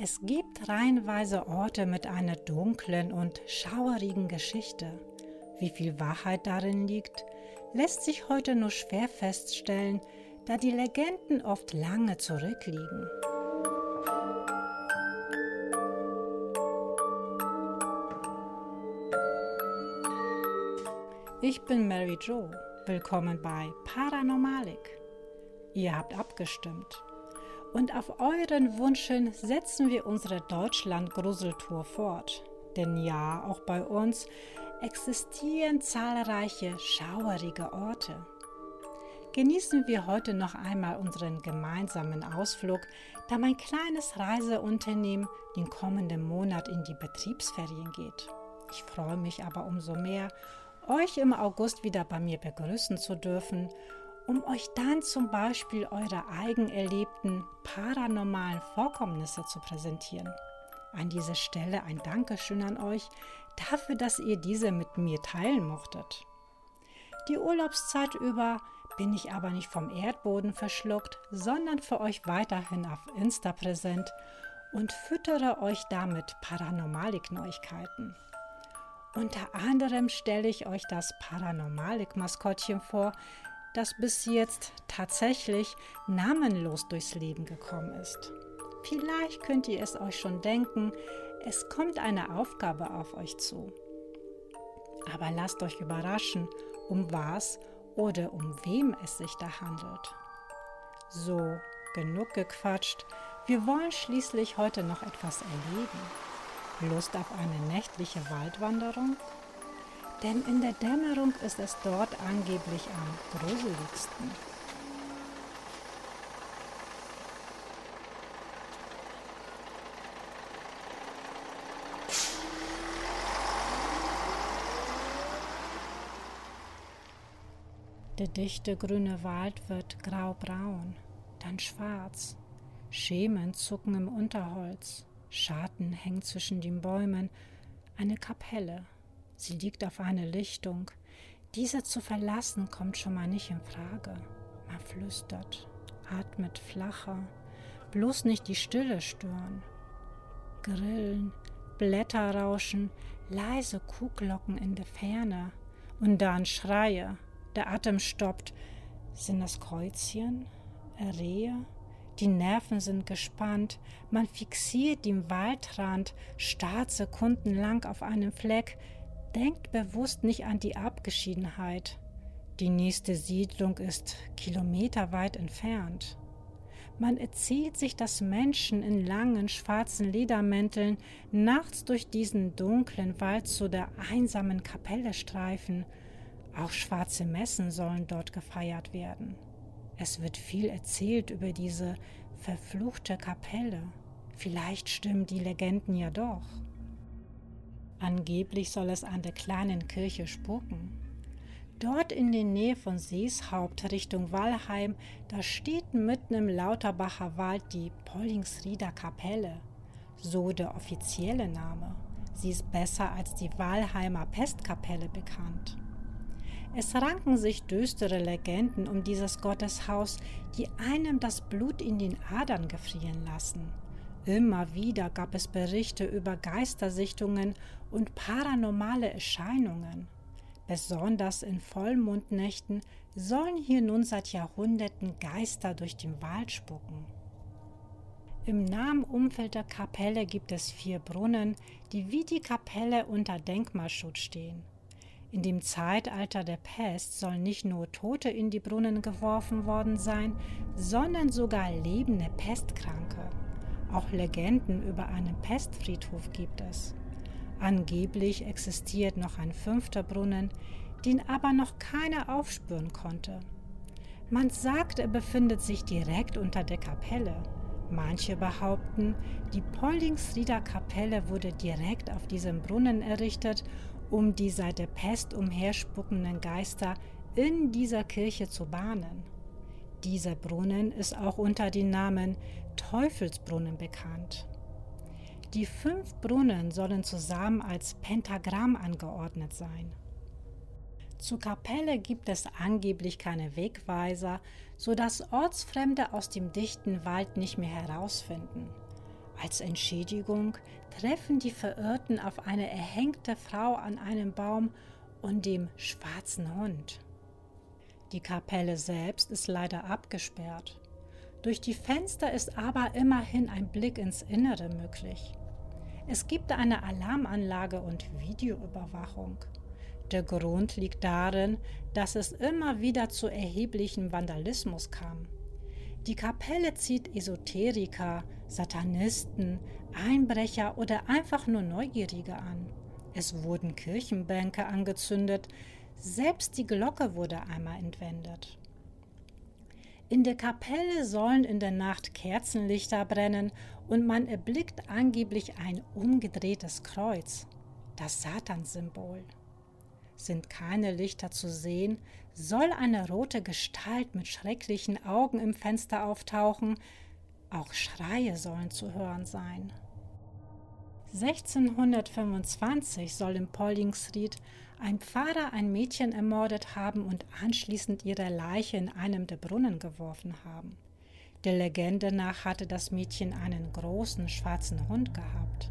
Es gibt reihenweise Orte mit einer dunklen und schauerigen Geschichte. Wie viel Wahrheit darin liegt, lässt sich heute nur schwer feststellen, da die Legenden oft lange zurückliegen. Ich bin Mary Jo. Willkommen bei Paranormalik. Ihr habt abgestimmt. Und auf euren Wünschen setzen wir unsere Deutschland-Gruseltour fort. Denn ja, auch bei uns existieren zahlreiche schauerige Orte. Genießen wir heute noch einmal unseren gemeinsamen Ausflug, da mein kleines Reiseunternehmen den kommenden Monat in die Betriebsferien geht. Ich freue mich aber umso mehr, euch im August wieder bei mir begrüßen zu dürfen um euch dann zum Beispiel eure eigen erlebten paranormalen Vorkommnisse zu präsentieren. An dieser Stelle ein Dankeschön an euch dafür, dass ihr diese mit mir teilen mochtet. Die Urlaubszeit über bin ich aber nicht vom Erdboden verschluckt, sondern für euch weiterhin auf Insta präsent und füttere euch damit Paranormalik-Neuigkeiten. Unter anderem stelle ich euch das Paranormalik-Maskottchen vor, das bis jetzt tatsächlich namenlos durchs Leben gekommen ist. Vielleicht könnt ihr es euch schon denken, es kommt eine Aufgabe auf euch zu. Aber lasst euch überraschen, um was oder um wem es sich da handelt. So, genug gequatscht, wir wollen schließlich heute noch etwas erleben. Lust auf eine nächtliche Waldwanderung? Denn in der Dämmerung ist es dort angeblich am gruseligsten. Der dichte grüne Wald wird graubraun, dann schwarz. Schemen zucken im Unterholz, Schatten hängen zwischen den Bäumen, eine Kapelle Sie liegt auf einer Lichtung. Diese zu verlassen kommt schon mal nicht in Frage. Man flüstert, atmet flacher, bloß nicht die Stille stören. Grillen, Blätter rauschen, leise Kuhglocken in der Ferne und dann Schreie. Der Atem stoppt. Sind das Kreuzchen? Rehe? Die Nerven sind gespannt. Man fixiert den Waldrand, starrt sekundenlang auf einen Fleck, Denkt bewusst nicht an die Abgeschiedenheit. Die nächste Siedlung ist kilometerweit entfernt. Man erzählt sich, dass Menschen in langen schwarzen Ledermänteln nachts durch diesen dunklen Wald zu der einsamen Kapelle streifen. Auch schwarze Messen sollen dort gefeiert werden. Es wird viel erzählt über diese verfluchte Kapelle. Vielleicht stimmen die Legenden ja doch. Angeblich soll es an der kleinen Kirche spuken. Dort in der Nähe von Seeshaupt Richtung Wallheim, da steht mitten im Lauterbacher Wald die Pollingsrieder Kapelle. So der offizielle Name. Sie ist besser als die Wallheimer Pestkapelle bekannt. Es ranken sich düstere Legenden um dieses Gotteshaus, die einem das Blut in den Adern gefrieren lassen. Immer wieder gab es Berichte über Geistersichtungen und paranormale Erscheinungen. Besonders in Vollmondnächten sollen hier nun seit Jahrhunderten Geister durch den Wald spucken. Im nahen Umfeld der Kapelle gibt es vier Brunnen, die wie die Kapelle unter Denkmalschutz stehen. In dem Zeitalter der Pest sollen nicht nur Tote in die Brunnen geworfen worden sein, sondern sogar lebende Pestkranke. Auch Legenden über einen Pestfriedhof gibt es. Angeblich existiert noch ein fünfter Brunnen, den aber noch keiner aufspüren konnte. Man sagt, er befindet sich direkt unter der Kapelle. Manche behaupten, die Pollingsrieder Kapelle wurde direkt auf diesem Brunnen errichtet, um die seit der Pest umherspuckenden Geister in dieser Kirche zu bahnen. Dieser Brunnen ist auch unter dem Namen Teufelsbrunnen bekannt. Die fünf Brunnen sollen zusammen als Pentagramm angeordnet sein. Zur Kapelle gibt es angeblich keine Wegweiser, sodass Ortsfremde aus dem dichten Wald nicht mehr herausfinden. Als Entschädigung treffen die Verirrten auf eine erhängte Frau an einem Baum und dem schwarzen Hund. Die Kapelle selbst ist leider abgesperrt. Durch die Fenster ist aber immerhin ein Blick ins Innere möglich. Es gibt eine Alarmanlage und Videoüberwachung. Der Grund liegt darin, dass es immer wieder zu erheblichem Vandalismus kam. Die Kapelle zieht Esoteriker, Satanisten, Einbrecher oder einfach nur Neugierige an. Es wurden Kirchenbänke angezündet, selbst die Glocke wurde einmal entwendet. In der Kapelle sollen in der Nacht Kerzenlichter brennen und man erblickt angeblich ein umgedrehtes Kreuz, das Satanssymbol. Sind keine Lichter zu sehen, soll eine rote Gestalt mit schrecklichen Augen im Fenster auftauchen, auch Schreie sollen zu hören sein. 1625 soll in Pollingsried ein Pfarrer ein Mädchen ermordet haben und anschließend ihre Leiche in einem der Brunnen geworfen haben. Der Legende nach hatte das Mädchen einen großen schwarzen Hund gehabt.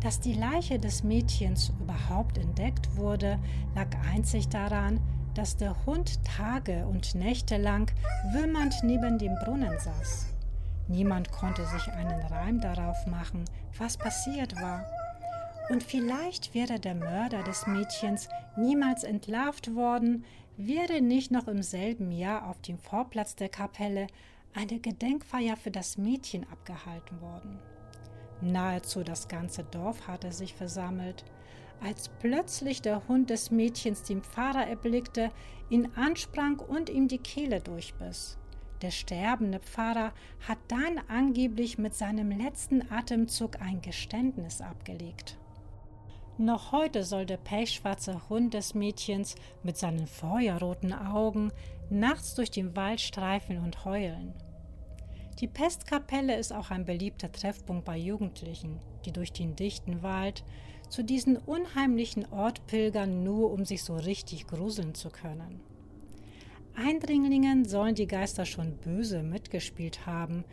Dass die Leiche des Mädchens überhaupt entdeckt wurde, lag einzig daran, dass der Hund Tage und Nächte lang wimmernd neben dem Brunnen saß. Niemand konnte sich einen Reim darauf machen, was passiert war und vielleicht wäre der Mörder des Mädchens niemals entlarvt worden, wäre nicht noch im selben Jahr auf dem Vorplatz der Kapelle eine Gedenkfeier für das Mädchen abgehalten worden. Nahezu das ganze Dorf hatte sich versammelt, als plötzlich der Hund des Mädchens den Pfarrer erblickte, ihn ansprang und ihm die Kehle durchbiss. Der sterbende Pfarrer hat dann angeblich mit seinem letzten Atemzug ein Geständnis abgelegt. Noch heute soll der pechschwarze Hund des Mädchens mit seinen feuerroten Augen nachts durch den Wald streifen und heulen. Die Pestkapelle ist auch ein beliebter Treffpunkt bei Jugendlichen, die durch den dichten Wald zu diesem unheimlichen Ort pilgern, nur um sich so richtig gruseln zu können. Eindringlingen sollen die Geister schon böse mitgespielt haben,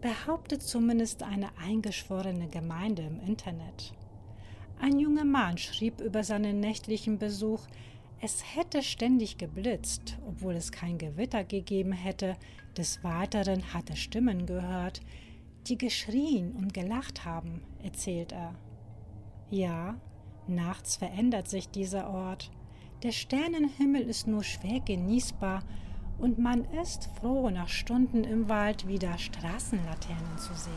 behauptet zumindest eine eingeschworene Gemeinde im Internet. Ein junger Mann schrieb über seinen nächtlichen Besuch, es hätte ständig geblitzt, obwohl es kein Gewitter gegeben hätte. Des Weiteren hatte Stimmen gehört, die geschrien und gelacht haben, erzählt er. Ja, nachts verändert sich dieser Ort. Der Sternenhimmel ist nur schwer genießbar und man ist froh, nach Stunden im Wald wieder Straßenlaternen zu sehen.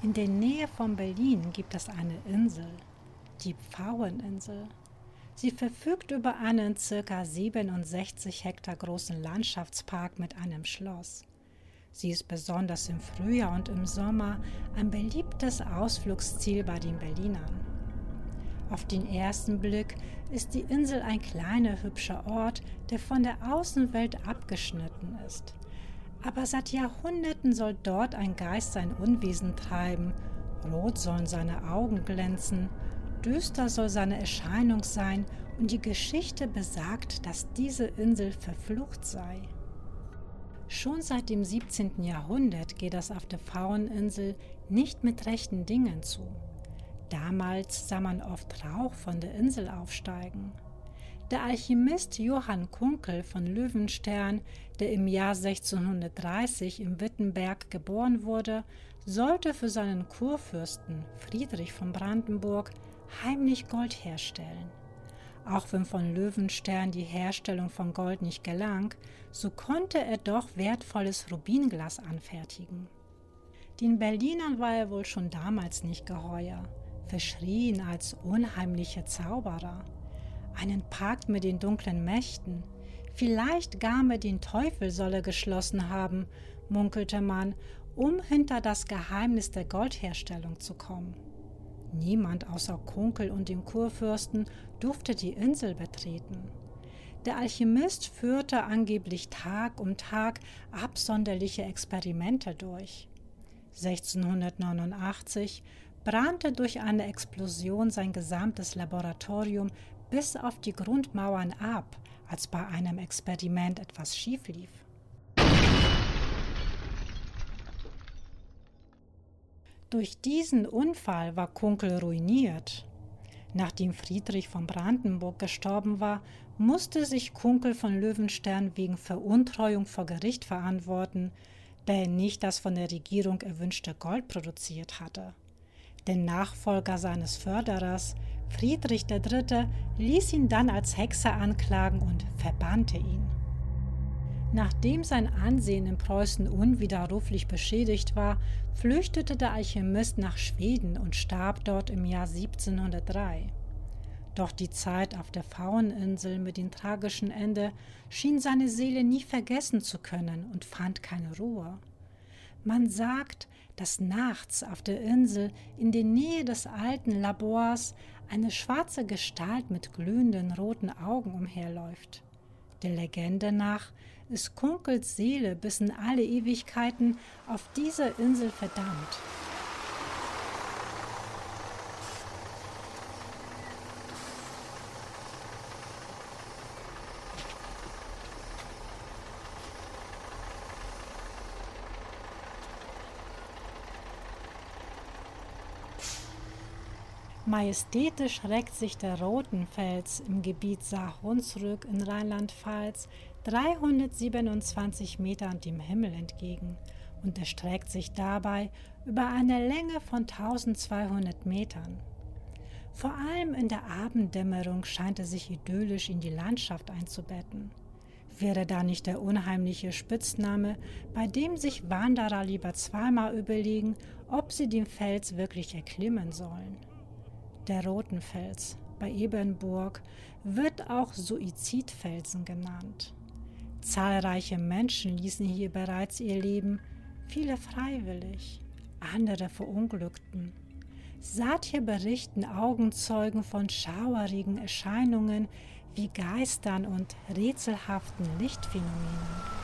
In der Nähe von Berlin gibt es eine Insel, die Pfaueninsel. Sie verfügt über einen ca. 67 Hektar großen Landschaftspark mit einem Schloss. Sie ist besonders im Frühjahr und im Sommer ein beliebtes Ausflugsziel bei den Berlinern. Auf den ersten Blick ist die Insel ein kleiner, hübscher Ort, der von der Außenwelt abgeschnitten ist. Aber seit Jahrhunderten soll dort ein Geist sein Unwesen treiben, rot sollen seine Augen glänzen, düster soll seine Erscheinung sein, und die Geschichte besagt, dass diese Insel verflucht sei. Schon seit dem 17. Jahrhundert geht es auf der Fraueninsel nicht mit rechten Dingen zu. Damals sah man oft Rauch von der Insel aufsteigen. Der Alchemist Johann Kunkel von Löwenstern, der im Jahr 1630 in Wittenberg geboren wurde, sollte für seinen Kurfürsten Friedrich von Brandenburg heimlich Gold herstellen. Auch wenn von Löwenstern die Herstellung von Gold nicht gelang, so konnte er doch wertvolles Rubinglas anfertigen. Den Berlinern war er wohl schon damals nicht geheuer, verschrien als unheimlicher Zauberer einen Pakt mit den dunklen Mächten. Vielleicht gar mit den Teufel solle geschlossen haben, munkelte man, um hinter das Geheimnis der Goldherstellung zu kommen. Niemand außer Kunkel und dem Kurfürsten durfte die Insel betreten. Der Alchemist führte angeblich Tag um Tag absonderliche Experimente durch. 1689 brannte durch eine Explosion sein gesamtes Laboratorium bis auf die Grundmauern ab, als bei einem Experiment etwas schief lief. Durch diesen Unfall war Kunkel ruiniert. Nachdem Friedrich von Brandenburg gestorben war, musste sich Kunkel von Löwenstern wegen Veruntreuung vor Gericht verantworten, da er nicht das von der Regierung erwünschte Gold produziert hatte. Der Nachfolger seines Förderers, Friedrich III., ließ ihn dann als Hexer anklagen und verbannte ihn. Nachdem sein Ansehen in Preußen unwiderruflich beschädigt war, flüchtete der Alchemist nach Schweden und starb dort im Jahr 1703. Doch die Zeit auf der Fraueninsel mit dem tragischen Ende schien seine Seele nie vergessen zu können und fand keine Ruhe. Man sagt, dass nachts auf der Insel in der Nähe des alten Labors eine schwarze Gestalt mit glühenden roten Augen umherläuft. Der Legende nach ist Kunkels Seele bis in alle Ewigkeiten auf dieser Insel verdammt. Majestätisch reckt sich der Rotenfels im Gebiet Saar-Hunsrück in Rheinland-Pfalz 327 Metern dem Himmel entgegen und erstreckt sich dabei über eine Länge von 1200 Metern. Vor allem in der Abenddämmerung scheint er sich idyllisch in die Landschaft einzubetten. Wäre da nicht der unheimliche Spitzname, bei dem sich Wanderer lieber zweimal überlegen, ob sie den Fels wirklich erklimmen sollen? Der Rotenfels bei Ebernburg wird auch Suizidfelsen genannt. Zahlreiche Menschen ließen hier bereits ihr Leben, viele freiwillig, andere verunglückten. Seither berichten Augenzeugen von schauerigen Erscheinungen wie Geistern und rätselhaften Lichtphänomenen.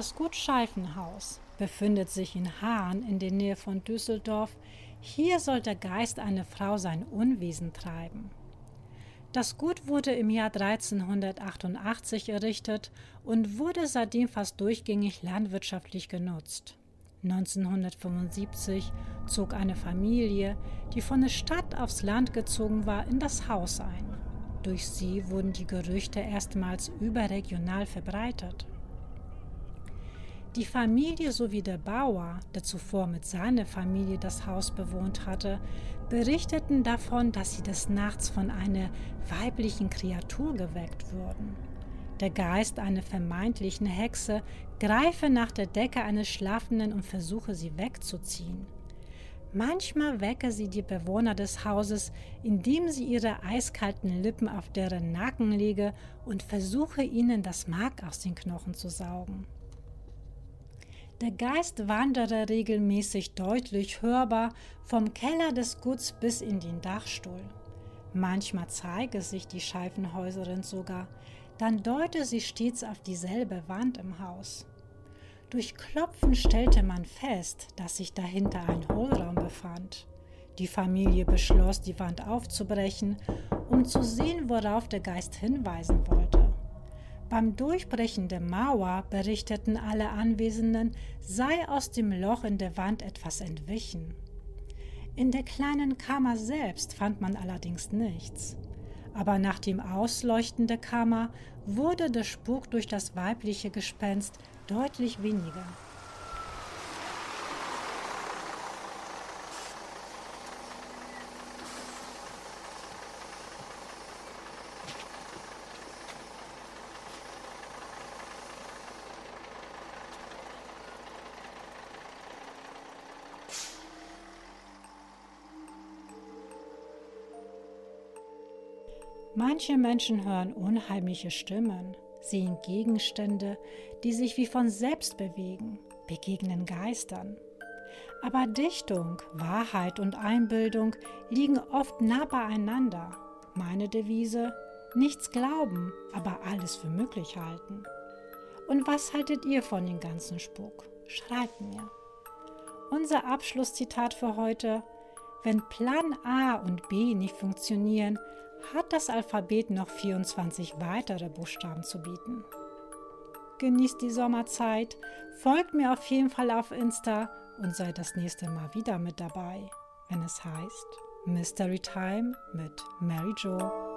Das Gut Scheifenhaus befindet sich in Hahn in der Nähe von Düsseldorf. Hier soll der Geist eine Frau sein Unwesen treiben. Das Gut wurde im Jahr 1388 errichtet und wurde seitdem fast durchgängig landwirtschaftlich genutzt. 1975 zog eine Familie, die von der Stadt aufs Land gezogen war, in das Haus ein. Durch sie wurden die Gerüchte erstmals überregional verbreitet. Die Familie sowie der Bauer, der zuvor mit seiner Familie das Haus bewohnt hatte, berichteten davon, dass sie des Nachts von einer weiblichen Kreatur geweckt wurden. Der Geist einer vermeintlichen Hexe greife nach der Decke eines Schlafenden und versuche sie wegzuziehen. Manchmal wecke sie die Bewohner des Hauses, indem sie ihre eiskalten Lippen auf deren Nacken lege und versuche ihnen das Mark aus den Knochen zu saugen. Der Geist wandere regelmäßig deutlich hörbar vom Keller des Guts bis in den Dachstuhl. Manchmal zeige sich die Scheifenhäuserin sogar, dann deute sie stets auf dieselbe Wand im Haus. Durch Klopfen stellte man fest, dass sich dahinter ein Hohlraum befand. Die Familie beschloss, die Wand aufzubrechen, um zu sehen, worauf der Geist hinweisen wollte. Beim Durchbrechen der Mauer berichteten alle Anwesenden, sei aus dem Loch in der Wand etwas entwichen. In der kleinen Kammer selbst fand man allerdings nichts. Aber nach dem Ausleuchten der Kammer wurde der Spuk durch das weibliche Gespenst deutlich weniger. Manche Menschen hören unheimliche Stimmen, sehen Gegenstände, die sich wie von selbst bewegen, begegnen Geistern. Aber Dichtung, Wahrheit und Einbildung liegen oft nah beieinander. Meine Devise, nichts glauben, aber alles für möglich halten. Und was haltet ihr von dem ganzen Spuk? Schreibt mir. Unser Abschlusszitat für heute. Wenn Plan A und B nicht funktionieren, hat das Alphabet noch 24 weitere Buchstaben zu bieten. Genießt die Sommerzeit, folgt mir auf jeden Fall auf Insta und seid das nächste Mal wieder mit dabei, wenn es heißt Mystery Time mit Mary Jo.